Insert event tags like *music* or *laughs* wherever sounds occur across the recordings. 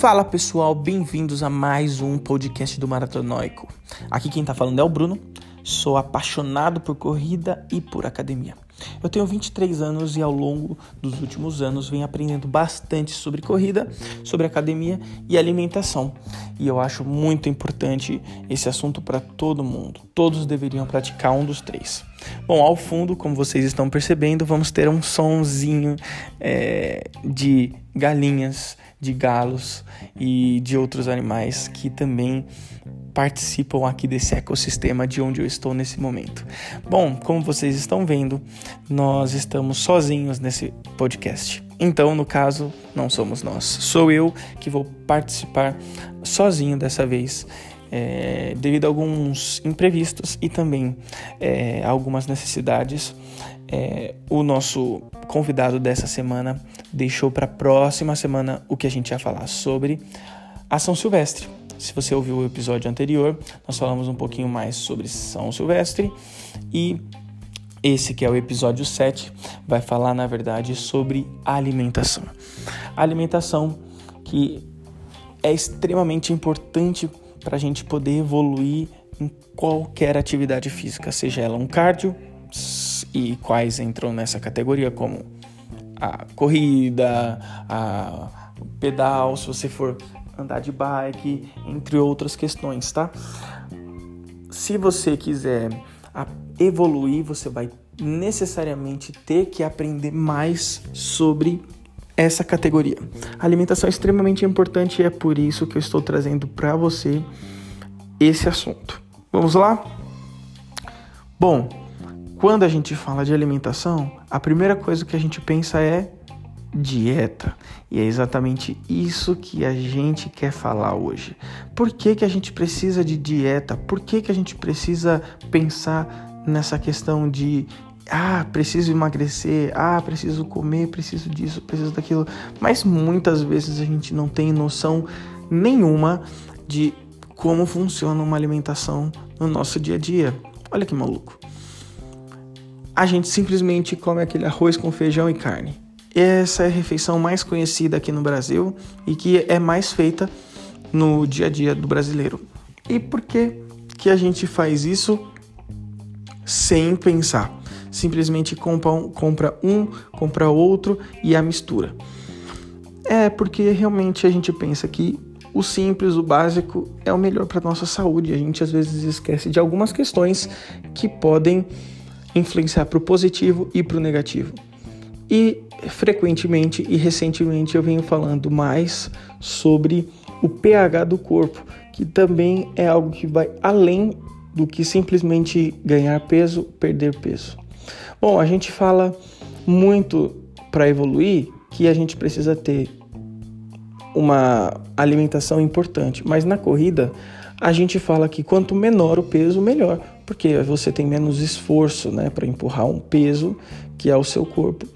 Fala pessoal, bem-vindos a mais um podcast do Maratonóico. Aqui quem tá falando é o Bruno, sou apaixonado por corrida e por academia. Eu tenho 23 anos e ao longo dos últimos anos venho aprendendo bastante sobre corrida, sobre academia e alimentação. E eu acho muito importante esse assunto para todo mundo. Todos deveriam praticar um dos três. Bom, ao fundo, como vocês estão percebendo, vamos ter um sonzinho é, de galinhas de galos e de outros animais que também participam aqui desse ecossistema de onde eu estou nesse momento. Bom, como vocês estão vendo, nós estamos sozinhos nesse podcast. Então, no caso, não somos nós. Sou eu que vou participar sozinho dessa vez. É, devido a alguns imprevistos e também é, algumas necessidades, é, o nosso convidado dessa semana deixou para a próxima semana o que a gente ia falar sobre a São Silvestre. Se você ouviu o episódio anterior, nós falamos um pouquinho mais sobre São Silvestre e esse que é o episódio 7 vai falar na verdade sobre alimentação. Alimentação que é extremamente importante para a gente poder evoluir em qualquer atividade física, seja ela um cardio e quais entram nessa categoria como a corrida, a pedal, se você for andar de bike, entre outras questões, tá? Se você quiser evoluir, você vai necessariamente ter que aprender mais sobre essa categoria. A alimentação é extremamente importante e é por isso que eu estou trazendo para você esse assunto. Vamos lá? Bom, quando a gente fala de alimentação, a primeira coisa que a gente pensa é dieta. E é exatamente isso que a gente quer falar hoje. Por que, que a gente precisa de dieta? Por que, que a gente precisa pensar nessa questão de ah, preciso emagrecer, ah, preciso comer, preciso disso, preciso daquilo. Mas muitas vezes a gente não tem noção nenhuma de como funciona uma alimentação no nosso dia a dia. Olha que maluco a gente simplesmente come aquele arroz com feijão e carne. Essa é a refeição mais conhecida aqui no Brasil e que é mais feita no dia a dia do brasileiro. E por que que a gente faz isso sem pensar? Simplesmente compra um, compra um, compra outro e a mistura. É porque realmente a gente pensa que o simples, o básico é o melhor para nossa saúde. A gente às vezes esquece de algumas questões que podem influenciar para o positivo e para o negativo. E frequentemente e recentemente eu venho falando mais sobre o pH do corpo, que também é algo que vai além do que simplesmente ganhar peso, perder peso. Bom, a gente fala muito para evoluir que a gente precisa ter uma alimentação importante, mas na corrida a gente fala que quanto menor o peso, melhor, porque você tem menos esforço né, para empurrar um peso que é o seu corpo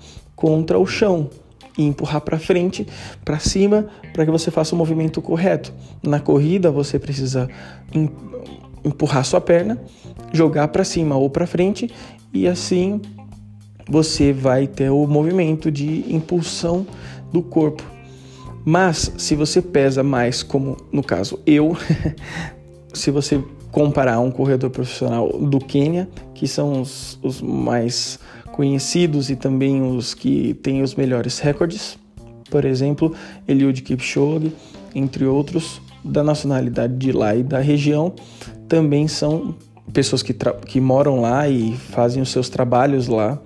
contra o chão e empurrar para frente, para cima, para que você faça o movimento correto. Na corrida, você precisa empurrar sua perna, jogar para cima ou para frente e assim você vai ter o movimento de impulsão do corpo. Mas se você pesa mais, como no caso eu, *laughs* se você comparar um corredor profissional do Quênia, que são os, os mais conhecidos e também os que têm os melhores recordes. Por exemplo, Eliud Kipchoge, entre outros, da nacionalidade de lá e da região, também são pessoas que, que moram lá e fazem os seus trabalhos lá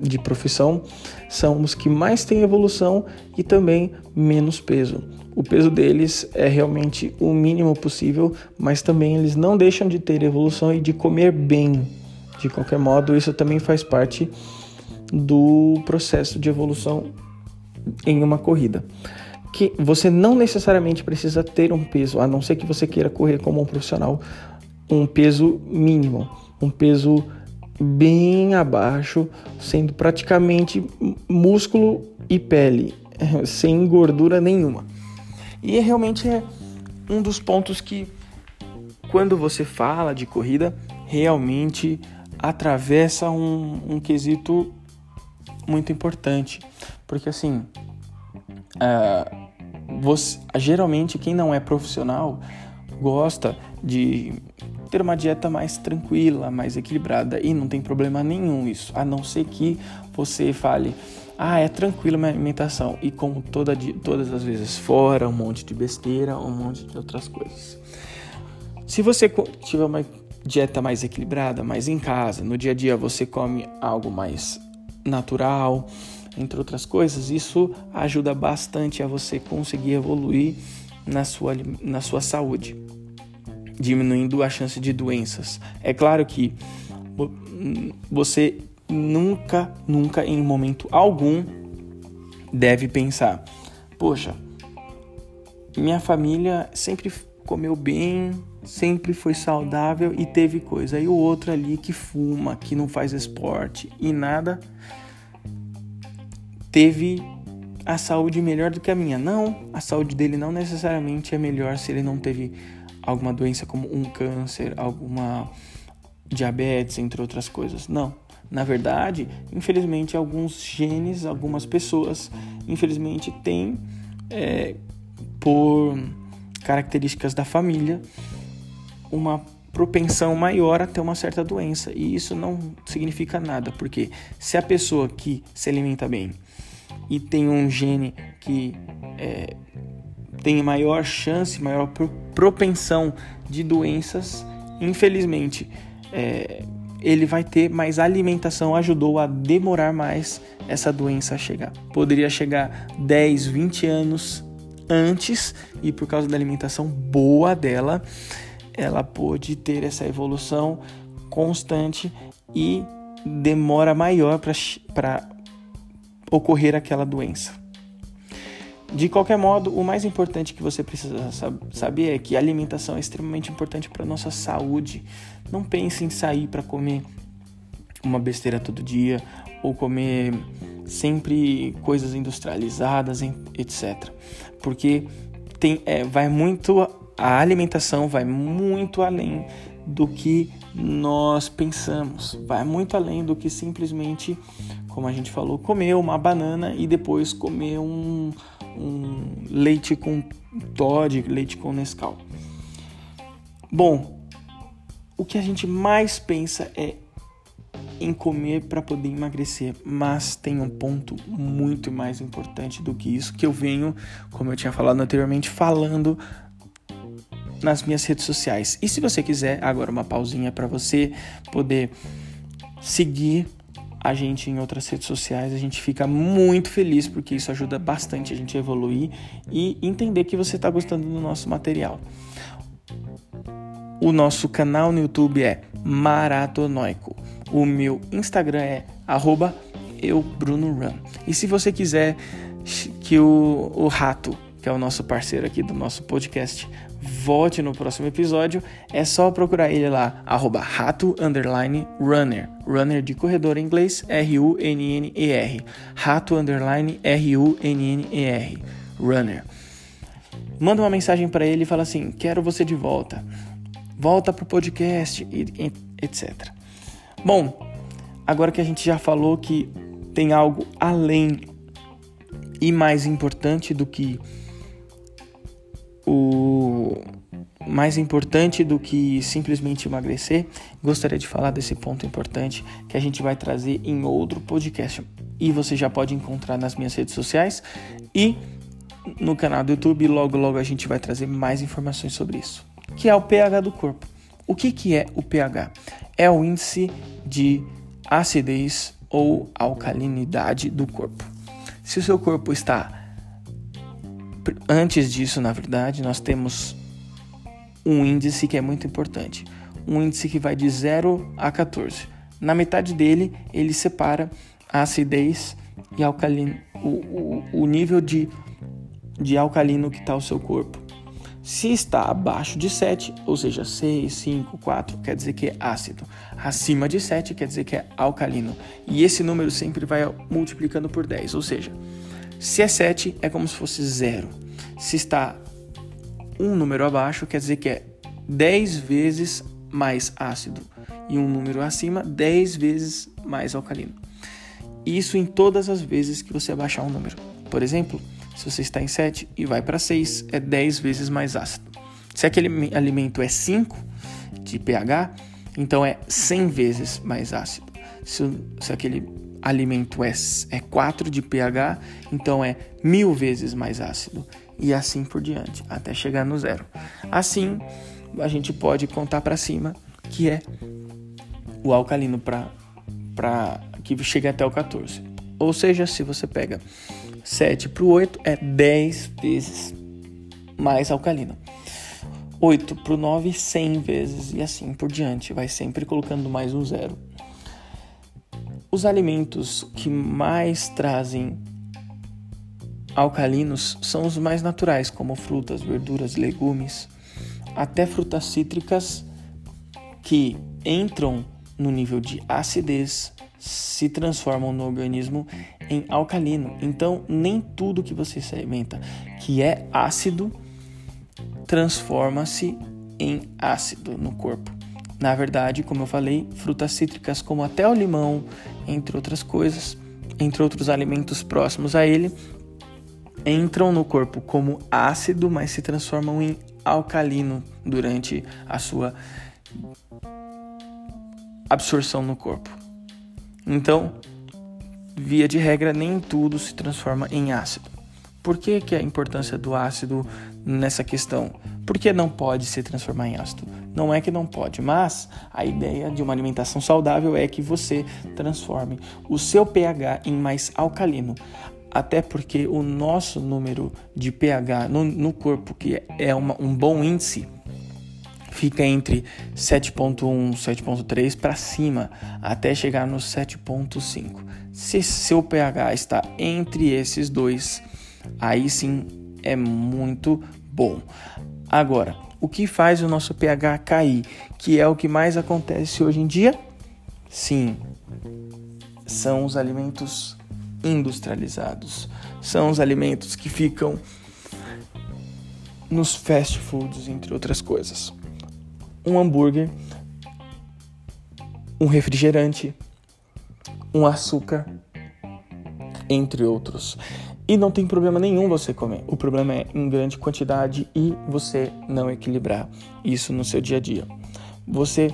de profissão, são os que mais têm evolução e também menos peso. O peso deles é realmente o mínimo possível, mas também eles não deixam de ter evolução e de comer bem. De qualquer modo, isso também faz parte do processo de evolução em uma corrida. Que você não necessariamente precisa ter um peso, a não ser que você queira correr como um profissional, um peso mínimo, um peso bem abaixo, sendo praticamente músculo e pele, *laughs* sem gordura nenhuma. E realmente é um dos pontos que, quando você fala de corrida, realmente atravessa um, um quesito muito importante, porque assim, uh, você, geralmente quem não é profissional gosta de ter uma dieta mais tranquila, mais equilibrada e não tem problema nenhum isso, a não ser que você fale, ah, é tranquilo minha alimentação e como toda, todas as vezes fora, um monte de besteira, um monte de outras coisas. Se você tiver uma dieta mais equilibrada, mais em casa, no dia a dia você come algo mais natural, entre outras coisas, isso ajuda bastante a você conseguir evoluir na sua, na sua saúde, diminuindo a chance de doenças. É claro que você nunca, nunca em momento algum deve pensar: poxa, minha família sempre comeu bem, sempre foi saudável e teve coisa. E o outro ali que fuma, que não faz esporte e nada teve a saúde melhor do que a minha. Não, a saúde dele não necessariamente é melhor se ele não teve alguma doença como um câncer, alguma diabetes, entre outras coisas. Não. Na verdade, infelizmente, alguns genes, algumas pessoas, infelizmente, têm, é, por características da família, uma propensão maior a ter uma certa doença. E isso não significa nada, porque se a pessoa que se alimenta bem e tem um gene que é, tem maior chance, maior propensão de doenças, infelizmente, é, ele vai ter mais alimentação, ajudou a demorar mais essa doença a chegar. Poderia chegar 10, 20 anos antes e por causa da alimentação boa dela, ela pôde ter essa evolução constante e demora maior para ocorrer aquela doença. De qualquer modo, o mais importante que você precisa saber é que a alimentação é extremamente importante para nossa saúde. Não pense em sair para comer uma besteira todo dia ou comer sempre coisas industrializadas, etc. Porque tem, é, vai muito a alimentação vai muito além do que nós pensamos, vai muito além do que simplesmente, como a gente falou, comer uma banana e depois comer um, um leite com Todd, leite com Nescau. Bom, o que a gente mais pensa é em comer para poder emagrecer, mas tem um ponto muito mais importante do que isso que eu venho, como eu tinha falado anteriormente, falando nas minhas redes sociais. E se você quiser, agora uma pausinha para você poder seguir a gente em outras redes sociais, a gente fica muito feliz porque isso ajuda bastante a gente a evoluir e entender que você está gostando do nosso material. O nosso canal no YouTube é Maratonoico. O meu Instagram é eubrunorun. E se você quiser que o, o Rato, que é o nosso parceiro aqui do nosso podcast, volte no próximo episódio, é só procurar ele lá, arroba rato underline runner. Runner de corredor em inglês, R-U-N-N-E-R. Rato underline R-U-N-N-E-R. Runner. Manda uma mensagem para ele e fala assim: quero você de volta. Volta pro podcast, etc. Bom, agora que a gente já falou que tem algo além e mais importante do que o mais importante do que simplesmente emagrecer, gostaria de falar desse ponto importante que a gente vai trazer em outro podcast. E você já pode encontrar nas minhas redes sociais e no canal do YouTube. Logo, logo a gente vai trazer mais informações sobre isso, que é o pH do corpo. O que, que é o pH? É o índice de acidez ou alcalinidade do corpo. Se o seu corpo está Antes disso, na verdade, nós temos um índice que é muito importante. Um índice que vai de 0 a 14. Na metade dele, ele separa a acidez e alcalino, o, o, o nível de, de alcalino que está o seu corpo. Se está abaixo de 7, ou seja, 6, 5, 4, quer dizer que é ácido. Acima de 7 quer dizer que é alcalino. E esse número sempre vai multiplicando por 10, ou seja, se é 7, é como se fosse zero. Se está um número abaixo, quer dizer que é 10 vezes mais ácido. E um número acima, 10 vezes mais alcalino. Isso em todas as vezes que você abaixar um número. Por exemplo, se você está em 7 e vai para 6, é 10 vezes mais ácido. Se aquele alimento é 5 de pH, então é 100 vezes mais ácido. Se, se aquele alimento é, é 4 de pH, então é mil vezes mais ácido. E assim por diante, até chegar no zero. Assim, a gente pode contar para cima, que é o alcalino para que chega até o 14. Ou seja, se você pega 7 para o 8, é 10 vezes mais alcalino. 8 para o 9, 100 vezes e assim por diante. Vai sempre colocando mais um zero. Os alimentos que mais trazem alcalinos são os mais naturais, como frutas, verduras, legumes, até frutas cítricas que entram no nível de acidez, se transformam no organismo em alcalino. Então, nem tudo que você se alimenta que é ácido transforma-se em ácido no corpo. Na verdade, como eu falei, frutas cítricas como até o limão, entre outras coisas, entre outros alimentos próximos a ele, entram no corpo como ácido, mas se transformam em alcalino durante a sua absorção no corpo. Então, via de regra, nem tudo se transforma em ácido. Por que, que a importância do ácido nessa questão? Por que não pode se transformar em ácido? Não é que não pode, mas a ideia de uma alimentação saudável é que você transforme o seu pH em mais alcalino. Até porque o nosso número de pH no, no corpo, que é uma, um bom índice, fica entre 7.1, 7.3 para cima, até chegar no 7.5. Se seu pH está entre esses dois, aí sim é muito bom. Agora, o que faz o nosso pH cair, que é o que mais acontece hoje em dia? Sim, são os alimentos industrializados. São os alimentos que ficam nos fast foods, entre outras coisas. Um hambúrguer, um refrigerante, um açúcar, entre outros. E não tem problema nenhum você comer. O problema é em grande quantidade e você não equilibrar isso no seu dia a dia. Você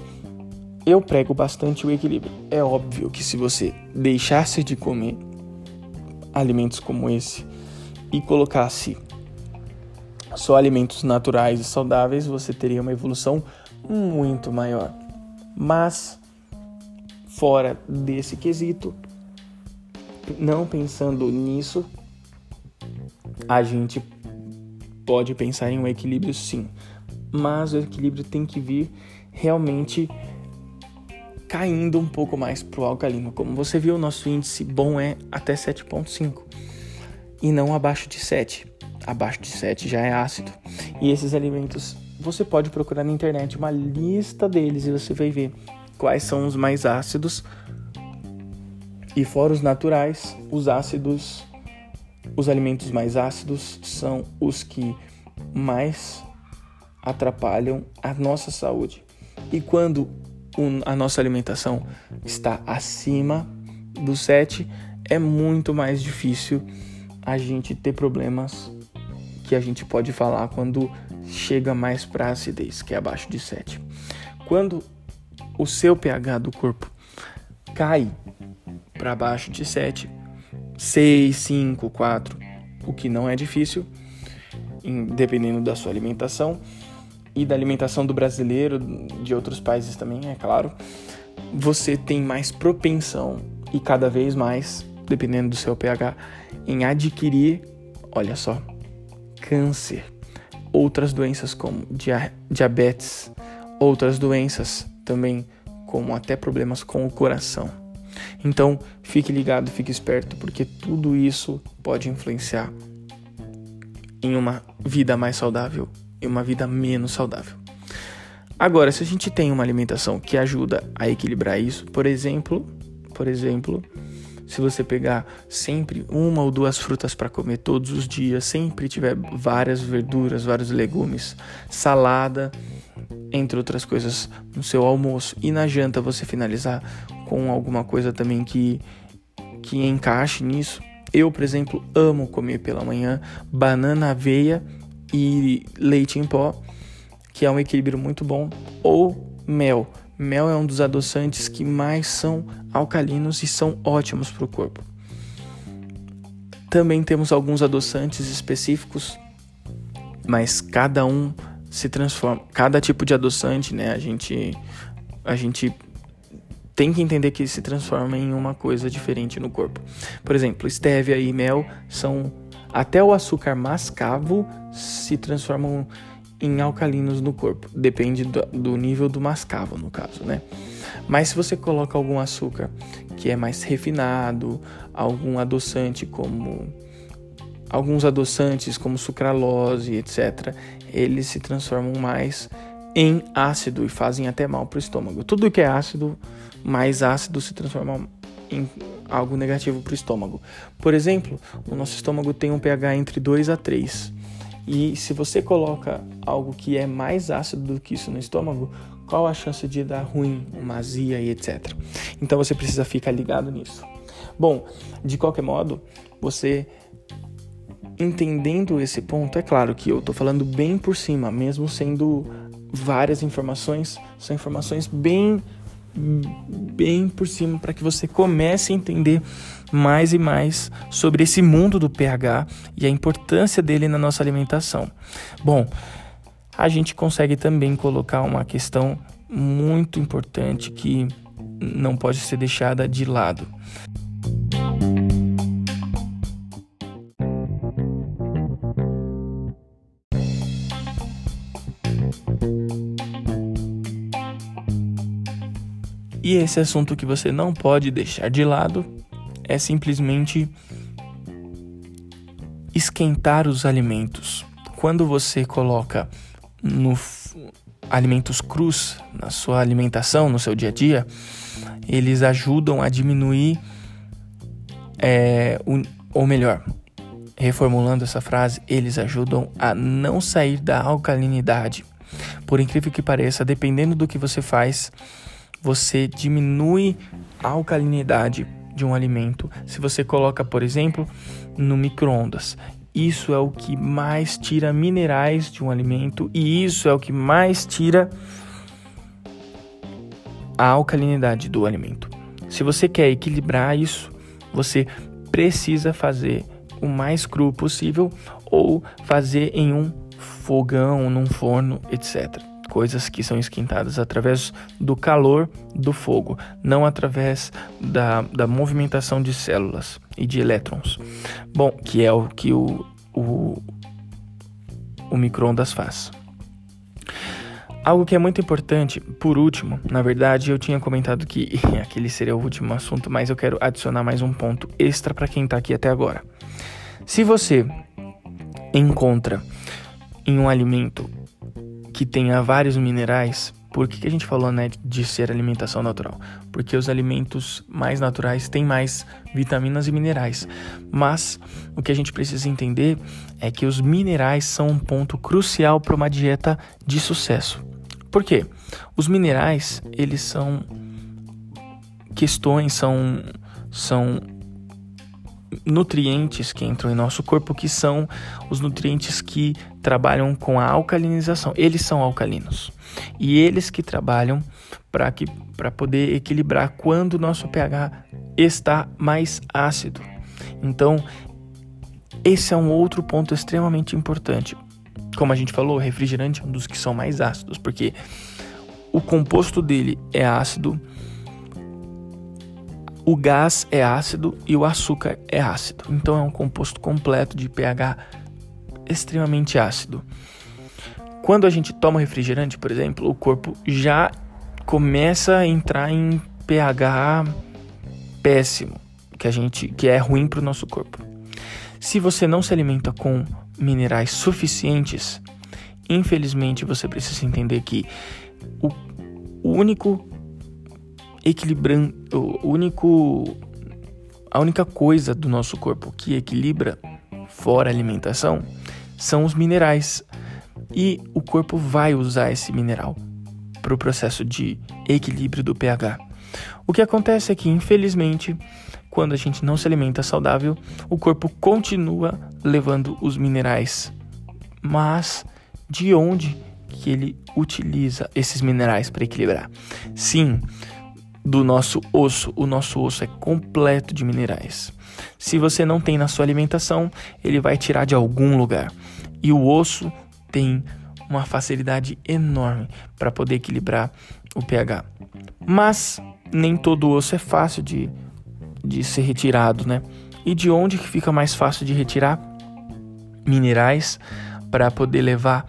eu prego bastante o equilíbrio. É óbvio que se você deixasse de comer alimentos como esse e colocasse só alimentos naturais e saudáveis, você teria uma evolução muito maior. Mas fora desse quesito, não pensando nisso, a gente pode pensar em um equilíbrio sim, mas o equilíbrio tem que vir realmente caindo um pouco mais para o alcalino. Como você viu, nosso índice bom é até 7,5 e não abaixo de 7. Abaixo de 7 já é ácido. E esses alimentos você pode procurar na internet uma lista deles e você vai ver quais são os mais ácidos. E fora os naturais, os ácidos os alimentos mais ácidos são os que mais atrapalham a nossa saúde. E quando a nossa alimentação está acima do 7, é muito mais difícil a gente ter problemas que a gente pode falar quando chega mais para acidez, que é abaixo de 7. Quando o seu pH do corpo cai para baixo de 7, 6, 5, 4, o que não é difícil, dependendo da sua alimentação e da alimentação do brasileiro, de outros países também, é claro, você tem mais propensão e cada vez mais, dependendo do seu pH, em adquirir, olha só, câncer, outras doenças como diabetes, outras doenças também como até problemas com o coração. Então, fique ligado, fique esperto, porque tudo isso pode influenciar em uma vida mais saudável e uma vida menos saudável. Agora, se a gente tem uma alimentação que ajuda a equilibrar isso, por exemplo, por exemplo, se você pegar sempre uma ou duas frutas para comer todos os dias, sempre tiver várias verduras, vários legumes, salada, entre outras coisas, no seu almoço e na janta você finalizar com alguma coisa também que que encaixe nisso. Eu, por exemplo, amo comer pela manhã banana, aveia e leite em pó, que é um equilíbrio muito bom, ou mel. Mel é um dos adoçantes que mais são alcalinos e são ótimos para o corpo. Também temos alguns adoçantes específicos, mas cada um se transforma. Cada tipo de adoçante, né? A gente, a gente tem que entender que se transforma em uma coisa diferente no corpo. Por exemplo, estévia e mel são até o açúcar mascavo se transformam em alcalinos no corpo. Depende do, do, nível do mascavo, no caso, né? Mas se você coloca algum açúcar que é mais refinado, algum adoçante como alguns adoçantes como sucralose, etc., eles se transformam mais em ácido e fazem até mal para o estômago. Tudo que é ácido, mais ácido se transforma em algo negativo para o estômago. Por exemplo, o nosso estômago tem um pH entre 2 a 3. E se você coloca algo que é mais ácido do que isso no estômago, qual a chance de dar ruim, uma azia e etc. Então você precisa ficar ligado nisso. Bom, de qualquer modo, você entendendo esse ponto, é claro que eu estou falando bem por cima, mesmo sendo várias informações, são informações bem bem por cima para que você comece a entender mais e mais sobre esse mundo do pH e a importância dele na nossa alimentação. Bom, a gente consegue também colocar uma questão muito importante que não pode ser deixada de lado. E esse assunto que você não pode deixar de lado é simplesmente esquentar os alimentos. Quando você coloca no alimentos crus na sua alimentação, no seu dia a dia, eles ajudam a diminuir, é, ou melhor, reformulando essa frase, eles ajudam a não sair da alcalinidade. Por incrível que pareça, dependendo do que você faz, você diminui a alcalinidade de um alimento. Se você coloca, por exemplo, no micro-ondas, isso é o que mais tira minerais de um alimento e isso é o que mais tira a alcalinidade do alimento. Se você quer equilibrar isso, você precisa fazer o mais cru possível ou fazer em um fogão, num forno, etc coisas que são esquentadas através do calor do fogo, não através da, da movimentação de células e de elétrons. Bom, que é o que o, o, o micro-ondas faz. Algo que é muito importante, por último, na verdade eu tinha comentado que *laughs* aquele seria o último assunto, mas eu quero adicionar mais um ponto extra para quem está aqui até agora. Se você encontra em um alimento que tenha vários minerais, por que, que a gente falou né, de ser alimentação natural? Porque os alimentos mais naturais têm mais vitaminas e minerais. Mas o que a gente precisa entender é que os minerais são um ponto crucial para uma dieta de sucesso. Por quê? Os minerais, eles são questões, são, são nutrientes que entram em nosso corpo, que são os nutrientes que trabalham com a alcalinização. Eles são alcalinos. E eles que trabalham para que para poder equilibrar quando o nosso pH está mais ácido. Então, esse é um outro ponto extremamente importante. Como a gente falou, o refrigerante é um dos que são mais ácidos, porque o composto dele é ácido, o gás é ácido e o açúcar é ácido. Então é um composto completo de pH extremamente ácido. Quando a gente toma refrigerante, por exemplo, o corpo já começa a entrar em pH péssimo, que a gente que é ruim para o nosso corpo. Se você não se alimenta com minerais suficientes, infelizmente você precisa entender que o, o único equilibrando, o único a única coisa do nosso corpo que equilibra fora a alimentação são os minerais. E o corpo vai usar esse mineral para o processo de equilíbrio do pH. O que acontece é que, infelizmente, quando a gente não se alimenta saudável, o corpo continua levando os minerais. Mas de onde que ele utiliza esses minerais para equilibrar? Sim, do nosso osso. O nosso osso é completo de minerais. Se você não tem na sua alimentação, ele vai tirar de algum lugar. E o osso tem uma facilidade enorme para poder equilibrar o pH. Mas nem todo osso é fácil de, de ser retirado, né? E de onde que fica mais fácil de retirar minerais para poder levar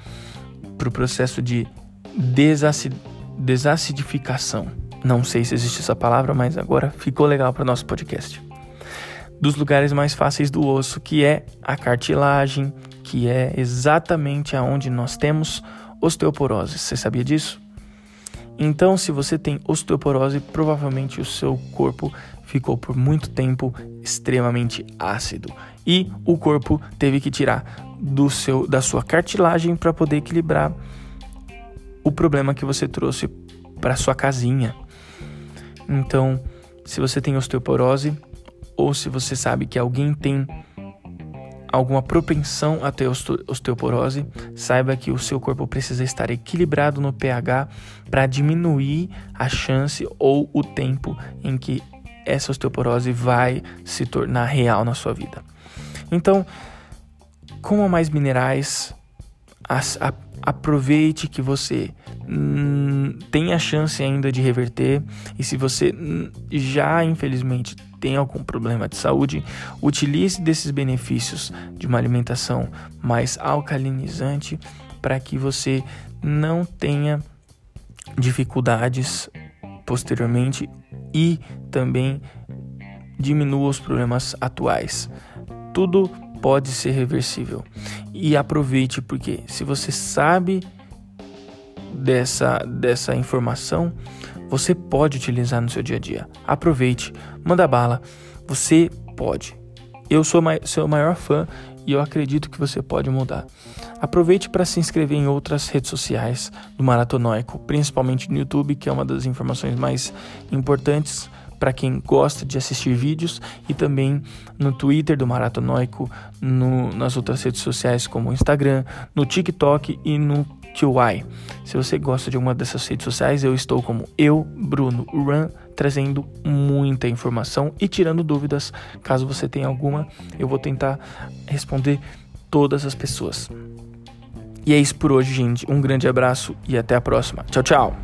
para o processo de desacid desacidificação? Não sei se existe essa palavra, mas agora ficou legal para o nosso podcast. Dos lugares mais fáceis do osso, que é a cartilagem, que é exatamente aonde nós temos osteoporose. Você sabia disso? Então, se você tem osteoporose, provavelmente o seu corpo ficou por muito tempo extremamente ácido e o corpo teve que tirar do seu da sua cartilagem para poder equilibrar o problema que você trouxe para sua casinha. Então, se você tem osteoporose ou se você sabe que alguém tem alguma propensão a ter osteoporose, saiba que o seu corpo precisa estar equilibrado no pH para diminuir a chance ou o tempo em que essa osteoporose vai se tornar real na sua vida. Então, coma mais minerais, aproveite que você hum, tem a chance ainda de reverter e se você hum, já infelizmente tem algum problema de saúde, utilize desses benefícios de uma alimentação mais alcalinizante para que você não tenha dificuldades posteriormente e também diminua os problemas atuais. Tudo pode ser reversível. E aproveite porque se você sabe dessa dessa informação, você pode utilizar no seu dia a dia. Aproveite, manda bala. Você pode. Eu sou seu maior fã e eu acredito que você pode mudar. Aproveite para se inscrever em outras redes sociais do Maratonóico, principalmente no YouTube, que é uma das informações mais importantes para quem gosta de assistir vídeos e também no Twitter do Maratonóico, no, nas outras redes sociais como Instagram, no TikTok e no se você gosta de uma dessas redes sociais, eu estou como eu, Bruno Run, trazendo muita informação e tirando dúvidas. Caso você tenha alguma, eu vou tentar responder todas as pessoas. E é isso por hoje, gente. Um grande abraço e até a próxima. Tchau, tchau.